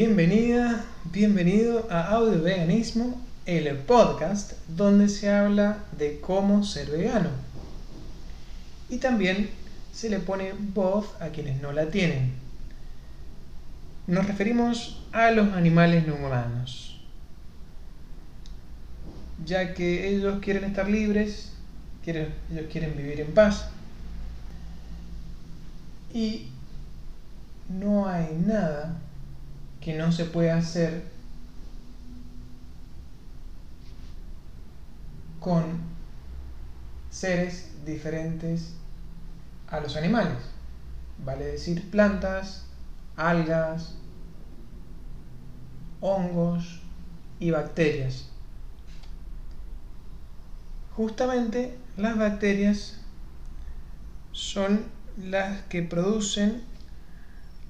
Bienvenida, bienvenido a Audio Veganismo, el podcast donde se habla de cómo ser vegano. Y también se le pone voz a quienes no la tienen. Nos referimos a los animales no humanos, ya que ellos quieren estar libres, ellos quieren vivir en paz. Y no hay nada que no se puede hacer con seres diferentes a los animales. Vale decir plantas, algas, hongos y bacterias. Justamente las bacterias son las que producen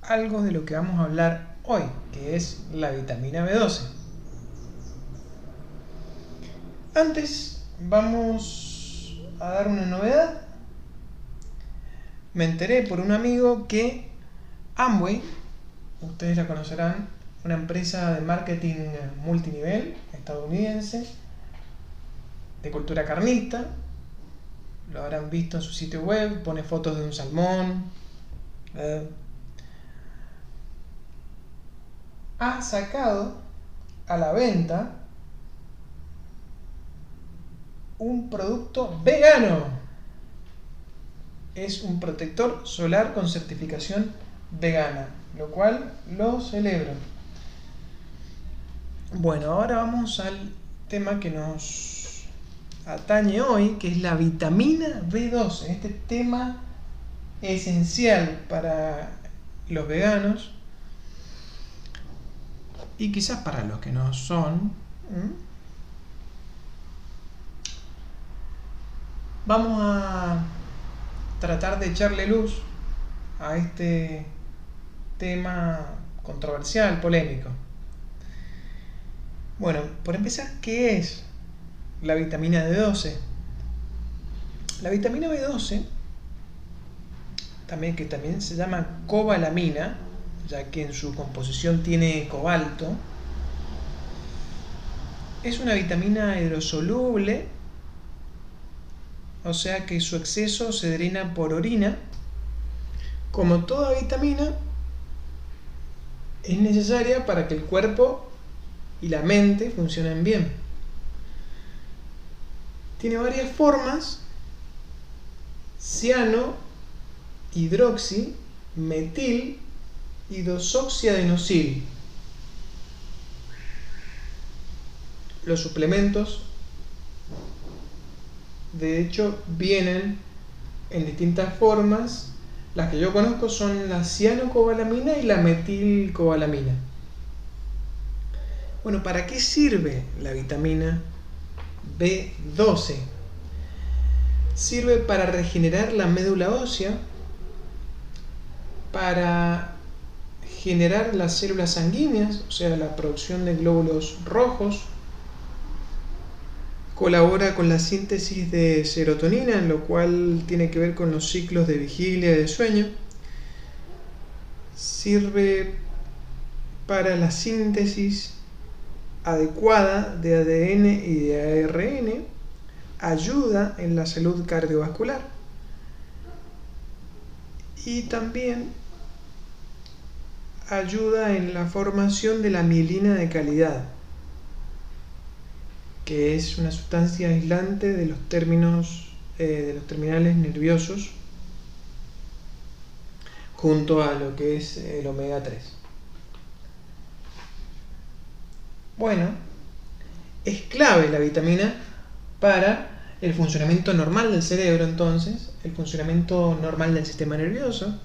algo de lo que vamos a hablar hoy, que es la vitamina B12. Antes vamos a dar una novedad. Me enteré por un amigo que Amway, ustedes la conocerán, una empresa de marketing multinivel estadounidense, de cultura carnista, lo habrán visto en su sitio web, pone fotos de un salmón, eh, ha sacado a la venta un producto vegano. Es un protector solar con certificación vegana, lo cual lo celebro. Bueno, ahora vamos al tema que nos atañe hoy, que es la vitamina B12. Este tema esencial para los veganos y quizás para los que no son, vamos a tratar de echarle luz a este tema controversial, polémico. Bueno, por empezar, ¿qué es la vitamina B12? La vitamina B12, también, que también se llama cobalamina, ya que en su composición tiene cobalto. Es una vitamina hidrosoluble, o sea que su exceso se drena por orina. Como toda vitamina, es necesaria para que el cuerpo y la mente funcionen bien. Tiene varias formas, ciano, hidroxi, metil y dosoxiadenosil. Los suplementos, de hecho, vienen en distintas formas. Las que yo conozco son la cianocobalamina y la metilcobalamina. Bueno, ¿para qué sirve la vitamina B12? Sirve para regenerar la médula ósea, para generar las células sanguíneas, o sea, la producción de glóbulos rojos, colabora con la síntesis de serotonina, en lo cual tiene que ver con los ciclos de vigilia y de sueño, sirve para la síntesis adecuada de ADN y de ARN, ayuda en la salud cardiovascular. Y también ayuda en la formación de la mielina de calidad, que es una sustancia aislante de los términos eh, de los terminales nerviosos junto a lo que es el omega 3. Bueno, es clave la vitamina para el funcionamiento normal del cerebro entonces, el funcionamiento normal del sistema nervioso,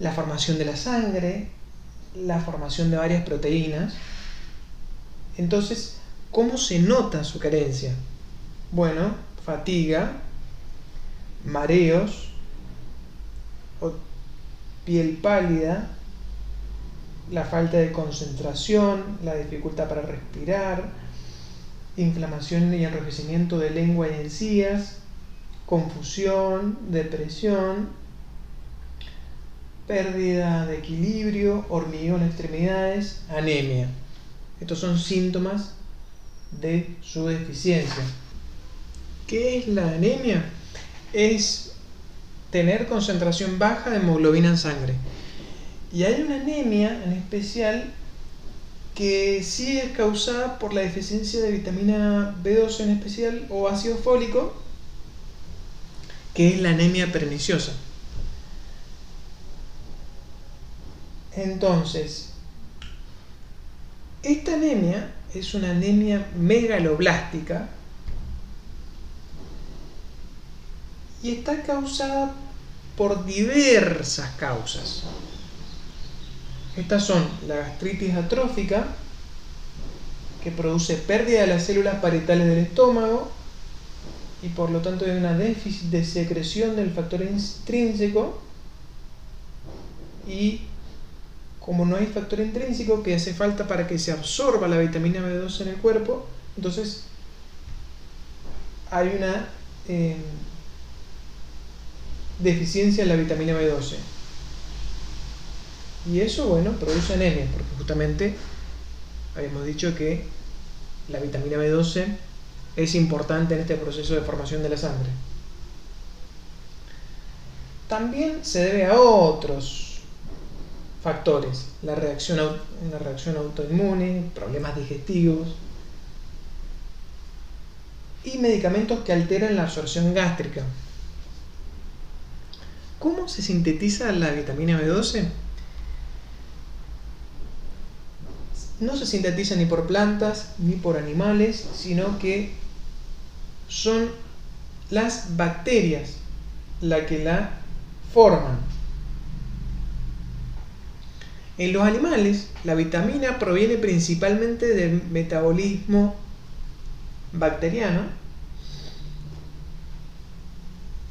la formación de la sangre, la formación de varias proteínas. Entonces, ¿cómo se nota su carencia? Bueno, fatiga, mareos, piel pálida, la falta de concentración, la dificultad para respirar, inflamación y enrojecimiento de lengua y encías, confusión, depresión, pérdida de equilibrio, hormigueo en extremidades, anemia. Estos son síntomas de su deficiencia. ¿Qué es la anemia? Es tener concentración baja de hemoglobina en sangre. Y hay una anemia en especial que sí es causada por la deficiencia de vitamina B12 en especial o ácido fólico, que es la anemia perniciosa. Entonces, esta anemia es una anemia megaloblástica y está causada por diversas causas. Estas son la gastritis atrófica, que produce pérdida de las células parietales del estómago y por lo tanto hay una déficit de secreción del factor intrínseco y como no hay factor intrínseco que hace falta para que se absorba la vitamina B2 en el cuerpo, entonces hay una eh, deficiencia en la vitamina B12. Y eso, bueno, produce anemia, porque justamente habíamos dicho que la vitamina B12 es importante en este proceso de formación de la sangre. También se debe a otros factores, la reacción, una reacción autoinmune, problemas digestivos y medicamentos que alteran la absorción gástrica. ¿Cómo se sintetiza la vitamina B12? no se sintetiza ni por plantas ni por animales, sino que son las bacterias las que la forman. En los animales, la vitamina proviene principalmente del metabolismo bacteriano,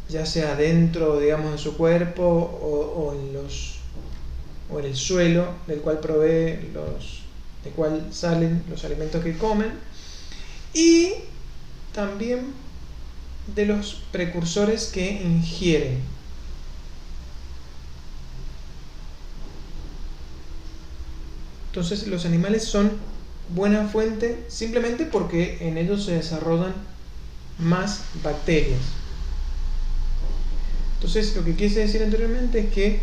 ya sea dentro, digamos, de su cuerpo o, en el suelo del cual provee los de cuál salen los alimentos que comen, y también de los precursores que ingieren. Entonces los animales son buena fuente simplemente porque en ellos se desarrollan más bacterias. Entonces lo que quise decir anteriormente es que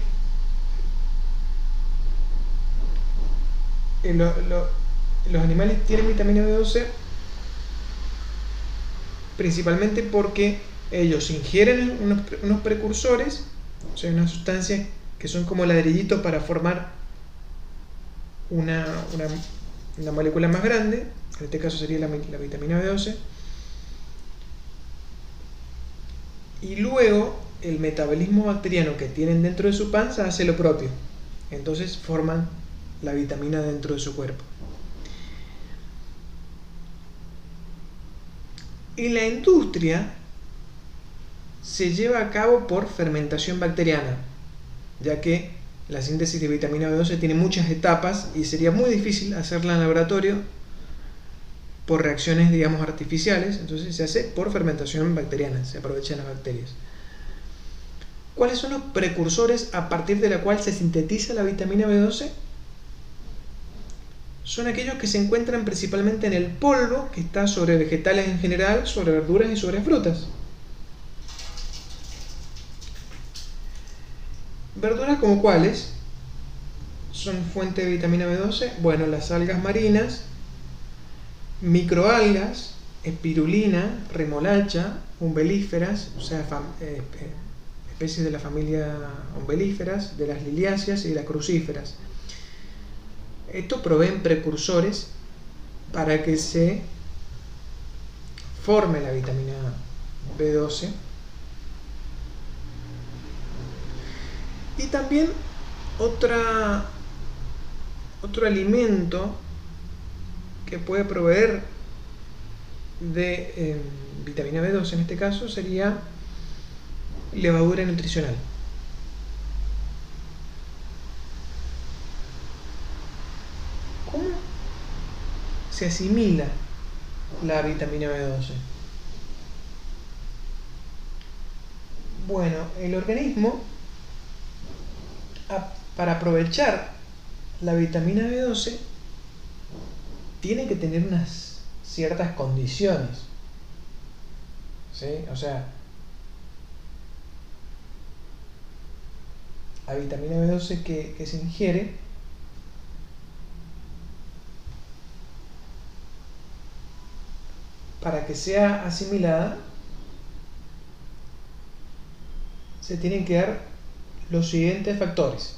los animales tienen vitamina B12 principalmente porque ellos ingieren unos, precursores, o sea, unas sustancias que son como ladrillitos para formar una, molécula más grande, en este caso sería la, la vitamina B12, y luego el metabolismo bacteriano que tienen dentro de su panza hace lo propio. Entonces forman la vitamina dentro de su cuerpo. En la industria se lleva a cabo por fermentación bacteriana, ya que la síntesis de vitamina B12 tiene muchas etapas y sería muy difícil hacerla en laboratorio por reacciones, digamos, artificiales, entonces se hace por fermentación bacteriana, se aprovechan las bacterias. ¿Cuáles son los precursores a partir de la cual se sintetiza la vitamina B12? son aquellos que se encuentran principalmente en el polvo que está sobre vegetales en general, sobre verduras y sobre frutas. Verduras como cuáles son fuente de vitamina B12, bueno, las algas marinas, microalgas, espirulina, remolacha, umbelíferas, o sea, eh, eh, especies de la familia umbelíferas, de las liliáceas y de las crucíferas. Estos proveen precursores para que se forme la vitamina B12. Y también otra, otro alimento que puede proveer de eh, vitamina B12 en este caso sería levadura nutricional. se asimila la vitamina B12? Bueno, el organismo para aprovechar la vitamina B12 tiene que tener unas ciertas condiciones. ¿Sí? O sea, la vitamina B12 que, que se ingiere para que sea asimilada se tienen que dar los siguientes factores.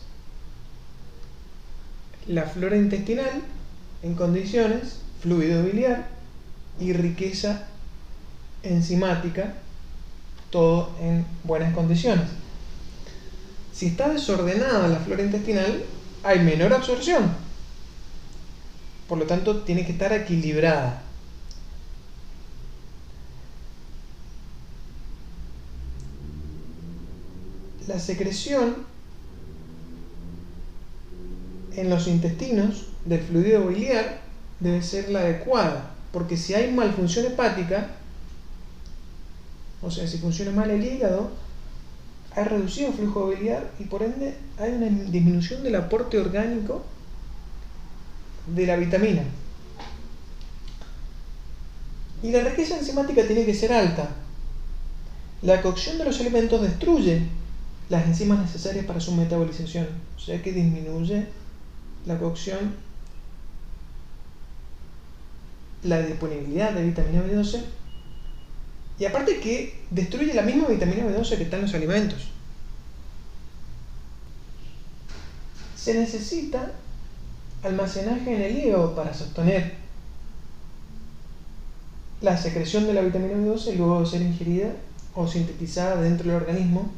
La flora intestinal en condiciones, fluido biliar y riqueza enzimática, todo en buenas condiciones. Si está desordenada la flora intestinal, hay menor absorción. Por lo tanto, tiene que estar equilibrada. La secreción en los intestinos del fluido biliar debe ser la adecuada, porque si hay malfunción hepática, o sea, si funciona mal el hígado, hay reducido flujo biliar y por ende hay una disminución del aporte orgánico de la vitamina. Y la riqueza enzimática tiene que ser alta. La cocción de los alimentos destruye las enzimas necesarias para su metabolización, o sea que disminuye la cocción, la disponibilidad de vitamina B12 y aparte que destruye la misma vitamina B12 que está en los alimentos. Se necesita almacenaje en el hígado para sostener la secreción de la vitamina B12 luego de ser ingerida o sintetizada dentro del organismo.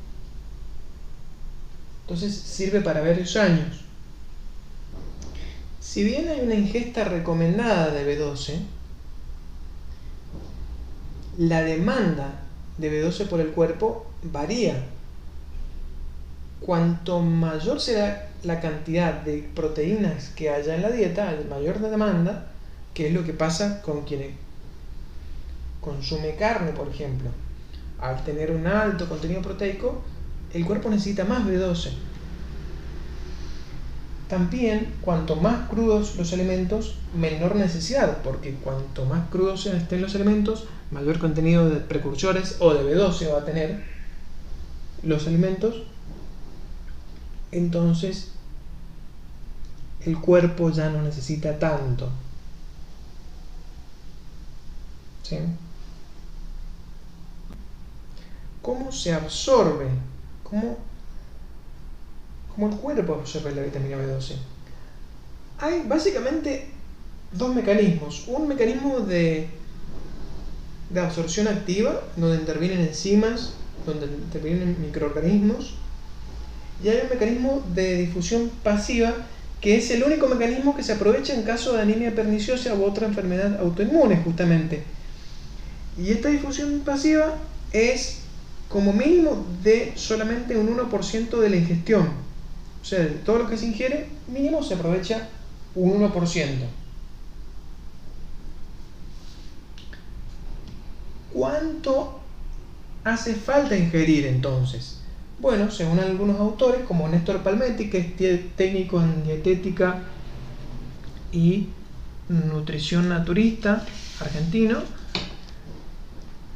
Entonces sirve para varios años. Si bien hay una ingesta recomendada de B12, la demanda de B12 por el cuerpo varía. Cuanto mayor sea la cantidad de proteínas que haya en la dieta, mayor demanda, que es lo que pasa con quien consume carne, por ejemplo. Al tener un alto contenido proteico, el cuerpo necesita más B12 también, cuanto más crudos los elementos, menor necesidad, porque cuanto más crudos estén los elementos, mayor contenido de precursores o de B12 va a tener los alimentos. Entonces, el cuerpo ya no necesita tanto. ¿Cómo se absorbe? ¿Cómo como el cuerpo absorbe la vitamina B12. Hay básicamente dos mecanismos. Un mecanismo de, de absorción activa, donde intervienen enzimas, donde intervienen microorganismos. Y hay un mecanismo de difusión pasiva, que es el único mecanismo que se aprovecha en caso de anemia perniciosa u otra enfermedad autoinmune, justamente. Y esta difusión pasiva es como mínimo de solamente un 1% de la ingestión. O sea, de todo lo que se ingiere, mínimo se aprovecha un 1%. ¿Cuánto hace falta ingerir entonces? Bueno, según algunos autores, como Néstor Palmetti, que es técnico en dietética y nutrición naturista argentino,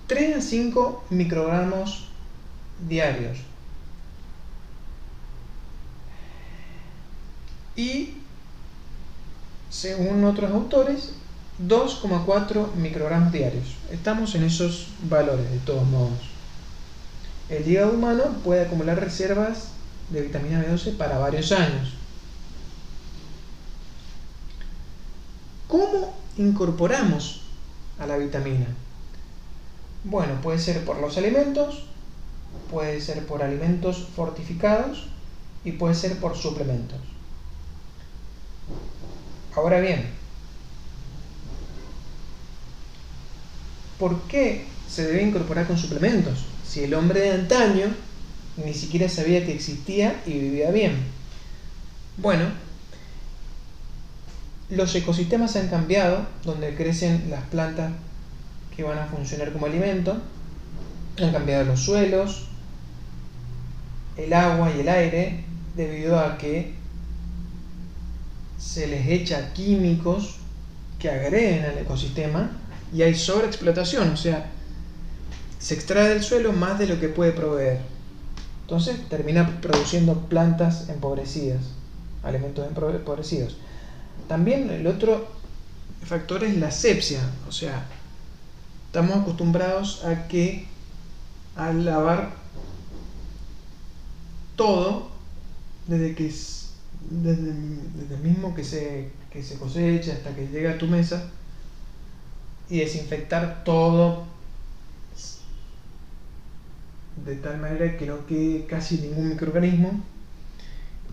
3 a 5 microgramos diarios. y, según otros autores, 2,4 microgramos diarios. Estamos en esos valores, de todos modos. El hígado humano puede acumular reservas de vitamina B12 para varios años. ¿Cómo incorporamos a la vitamina? Bueno, puede ser por los alimentos, puede ser por alimentos fortificados y puede ser por suplementos. Ahora bien, ¿por qué se debe incorporar con suplementos? Si el hombre de antaño ni siquiera sabía que existía y vivía bien. Bueno, los ecosistemas han cambiado, donde crecen las plantas que van a funcionar como alimento, han cambiado los suelos, el agua y el aire, debido a que se les echa químicos que agreden al ecosistema y hay sobreexplotación, o sea, se extrae del suelo más de lo que puede proveer. Entonces termina produciendo plantas empobrecidas, alimentos empobrecidos. También el otro factor es la sepsia, o sea, estamos acostumbrados a que al lavar todo, desde que desde, el mismo que se, que se cosecha hasta que llega a tu mesa, y desinfectar todo de tal manera que no quede casi ningún microorganismo.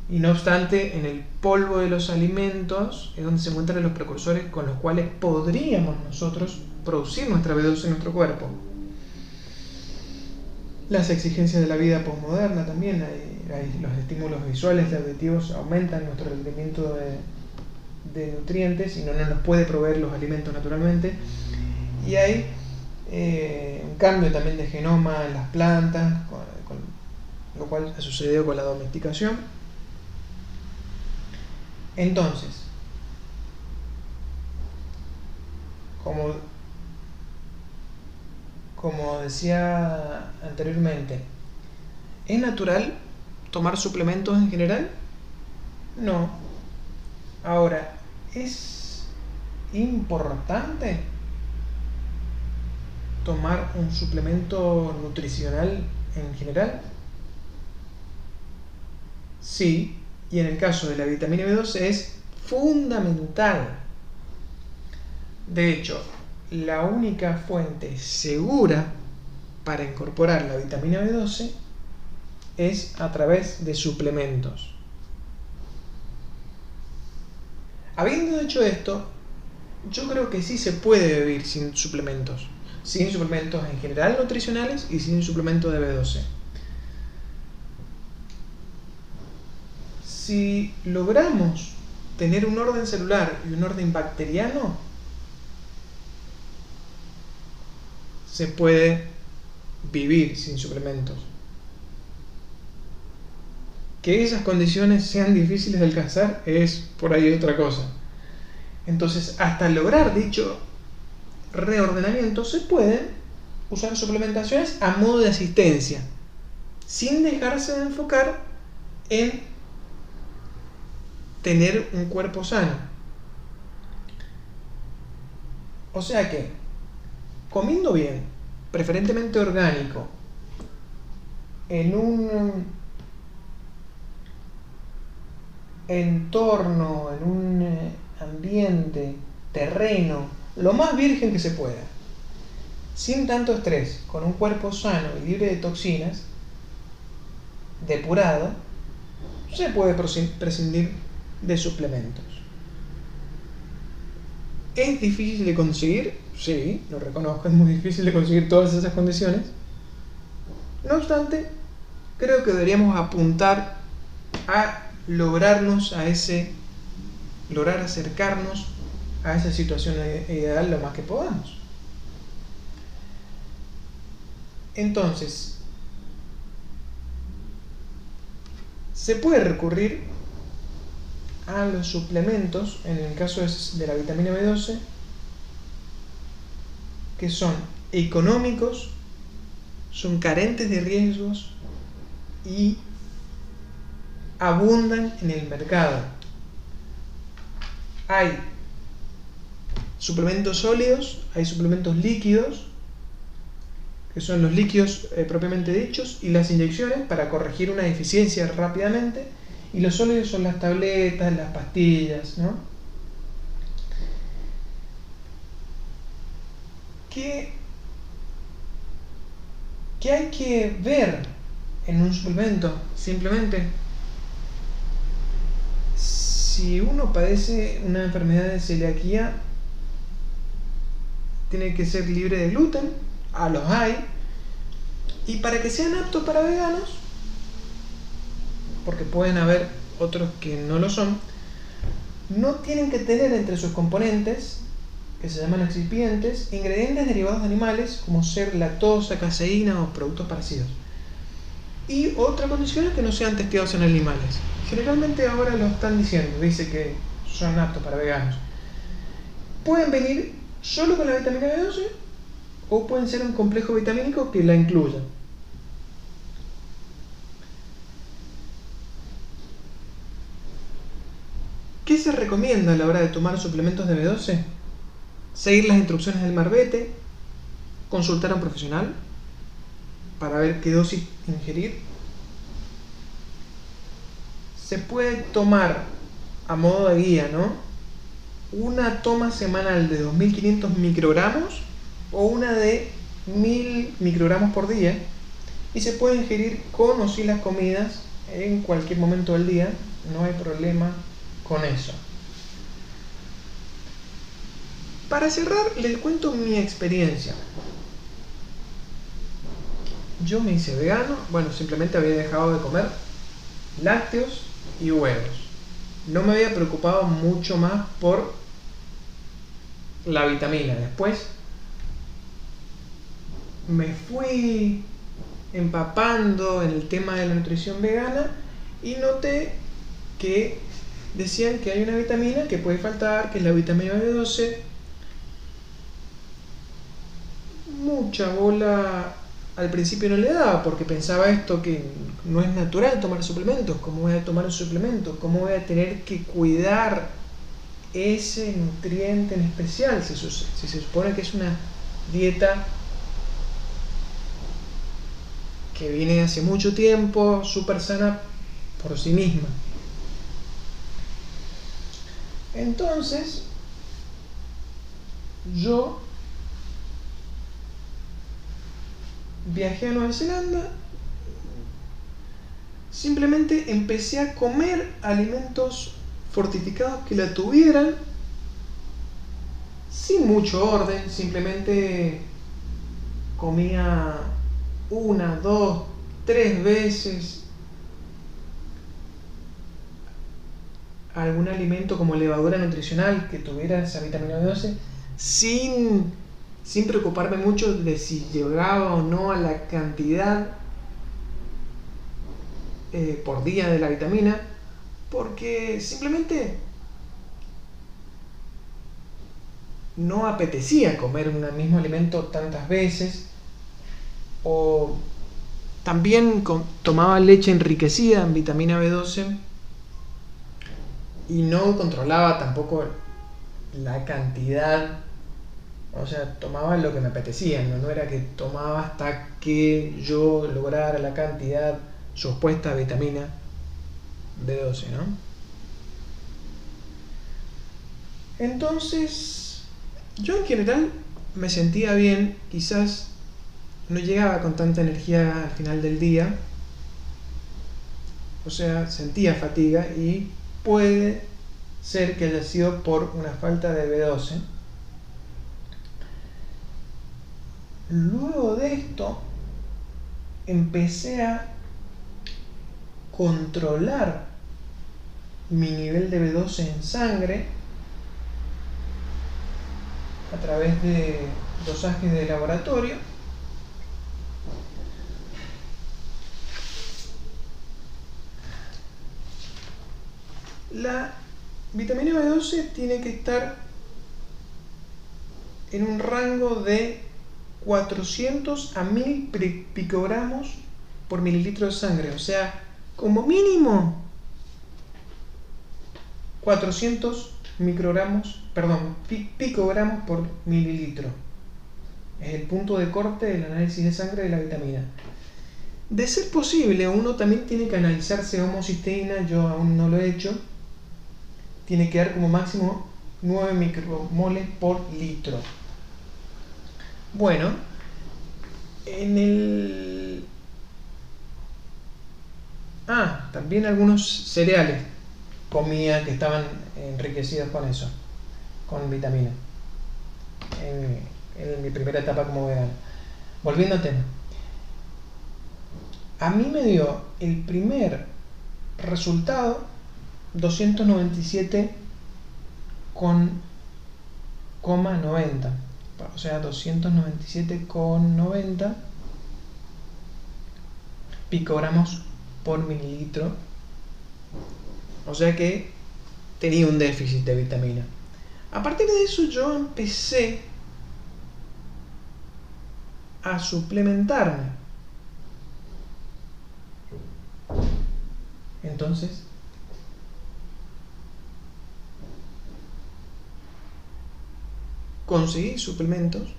Y no obstante, en el polvo de los alimentos es donde se encuentran los precursores con los cuales podríamos nosotros producir nuestra B12 en nuestro cuerpo. Las exigencias de la vida postmoderna también, hay, los estímulos visuales y auditivos aumentan nuestro rendimiento de, de nutrientes y no nos puede proveer los alimentos naturalmente. Y hay eh, un cambio también de genoma en las plantas, lo cual ha sucedido con la domesticación. Entonces, como, como decía anteriormente, ¿es natural tomar suplementos en general? No. Ahora, ¿es importante tomar un suplemento nutricional en general? Sí, y en el caso de la vitamina B12 es fundamental. De hecho, la única fuente segura para incorporar la vitamina B12 es a través de suplementos. Habiendo hecho esto, yo creo que sí se puede vivir sin suplementos sin suplementos en general nutricionales y sin suplementos de B12. Si logramos tener un orden celular y un orden bacteriano, se puede vivir sin suplementos. Que esas condiciones sean difíciles de alcanzar es por ahí otra cosa. Entonces, hasta lograr dicho reordenamiento se pueden usar suplementaciones a modo de asistencia, sin dejarse de enfocar en tener un cuerpo sano. O sea que, comiendo bien, preferentemente orgánico, en un entorno, en un eh, ambiente, terreno, lo más virgen que se pueda, sin tanto estrés, con un cuerpo sano y libre de toxinas, depurado, se puede prescindir de suplementos. ¿Es difícil de conseguir? Sí, lo reconozco, es muy difícil de conseguir todas esas condiciones. No obstante, creo que deberíamos apuntar a lograrnos a ese, lograr acercarnos a esa situación ideal lo más que podamos. Entonces, se puede recurrir a los suplementos, en el caso de la vitamina B12, que son económicos, son carentes de riesgos y abundan en el mercado. Hay suplementos sólidos, hay suplementos líquidos, que son los líquidos eh, propiamente dichos, y las inyecciones para corregir una deficiencia rápidamente, y los sólidos son las tabletas, las pastillas, ¿no? ¿Qué, ¿Qué hay que ver en un suplemento? Simplemente, si uno padece una enfermedad de celiaquía, tiene que ser libre de gluten, a los hay, y para que sean aptos para veganos, porque pueden haber otros que no lo son, no tienen que tener entre sus componentes, que se llaman excipientes, ingredientes derivados de animales, como ser lactosa, caseína o productos parecidos. Y otra condición es que no sean testeados en animales. generalmente ahora lo están diciendo, dice que son aptos para veganos. Pueden venir solo con la vitamina B12 o pueden ser un complejo vitamínico que la incluya. ¿Qué se recomienda a la hora de tomar suplementos de B12? Seguir las instrucciones del marbete, consultar a un profesional para ver qué dosis ingerir. Se puede tomar a modo de guía, ¿no? Una toma semanal de 2500 microgramos o una de 1000 microgramos por día y se puede ingerir con o sin las comidas en cualquier momento del día, no hay problema con eso. Para cerrar, les cuento mi experiencia. Yo me hice vegano, bueno, simplemente había dejado de comer lácteos y huevos. No me había preocupado mucho más por la vitamina. Después me fui empapando en el tema de la nutrición vegana y noté que decían que hay una vitamina que puede faltar, que es la vitamina B12. Mucha bola al principio no le daba porque pensaba esto que no es natural tomar suplementos, ¿cómo voy a tomar un suplemento? ¿Cómo voy a tener que cuidar ese nutriente en especial si, se supone que es una dieta que viene hace mucho tiempo, súper sana por sí misma? Entonces, yo viajé a Nueva Zelanda, simplemente empecé a comer alimentos fortificados que la tuvieran sin mucho orden, simplemente comía una, dos, tres veces algún alimento como levadura nutricional que tuviera esa vitamina B12 sin, sin preocuparme mucho de si llegaba o no a la cantidad eh, por día de la vitamina, porque simplemente no apetecía comer un mismo alimento tantas veces o también tomaba leche enriquecida en vitamina B12 y no controlaba tampoco la cantidad, o sea, tomaba lo que me apetecía, no, era que tomaba hasta que yo lograra la cantidad supuesta de vitamina B12, ¿no? Entonces, yo en general me sentía bien, quizás no llegaba con tanta energía al final del día, o sea, sentía fatiga y puede ser que haya sido por una falta de B12. Luego de esto, empecé a controlar mi nivel de B12 en sangre a través de dosajes de laboratorio. La vitamina B12 tiene que estar en un rango de 400 a 1000 picogramos por mililitro de sangre, o sea, como mínimo 400 microgramos, perdón, picogramos por mililitro. Es el punto de corte del análisis de sangre de la vitamina. De ser posible, uno también tiene que analizarse homocisteína, yo aún no lo he hecho, tiene que dar como máximo 9 micromoles por litro. Bueno, en el... Ah, también algunos cereales comía que estaban enriquecidos con eso, con vitamina. En, mi primera etapa como vegano. Volviendo al tema. A mí me dio el primer resultado 297 con 90 o sea 297,90 picogramos por mililitro O sea que tenía un déficit de vitamina. A partir de eso yo empecé a suplementarme. Entonces, conseguí suplementos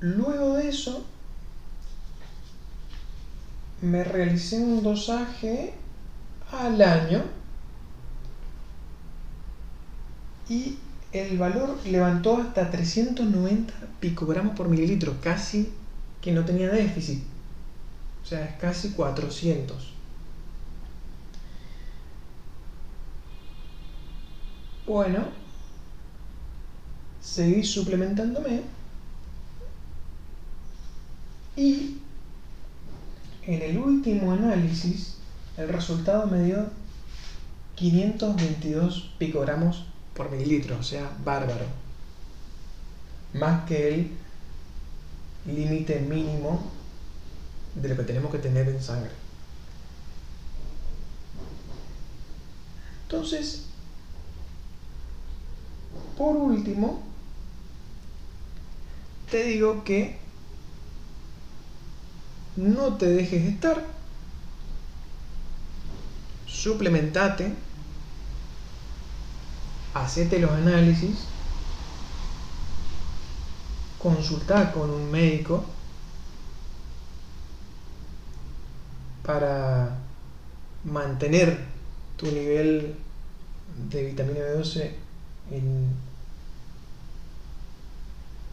Luego de eso, me realicé un dosaje al año y el valor levantó hasta 390 picogramos por mililitro, casi que no tenía déficit. O sea, es casi 400. Bueno, seguí suplementándome y en el último análisis el resultado me dio 522 picogramos por mililitro, o sea, bárbaro. Más que el límite mínimo de lo que tenemos que tener en sangre. Entonces, por último, te digo que no te dejes estar, suplementate, hacete los análisis, consulta con un médico para mantener tu nivel de vitamina B12 en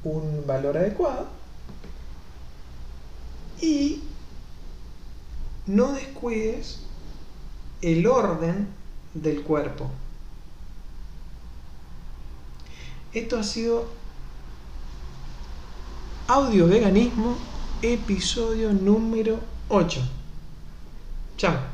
un valor adecuado y no descuides el orden del cuerpo. Esto ha sido Audio Veganismo, episodio número 8. Chao.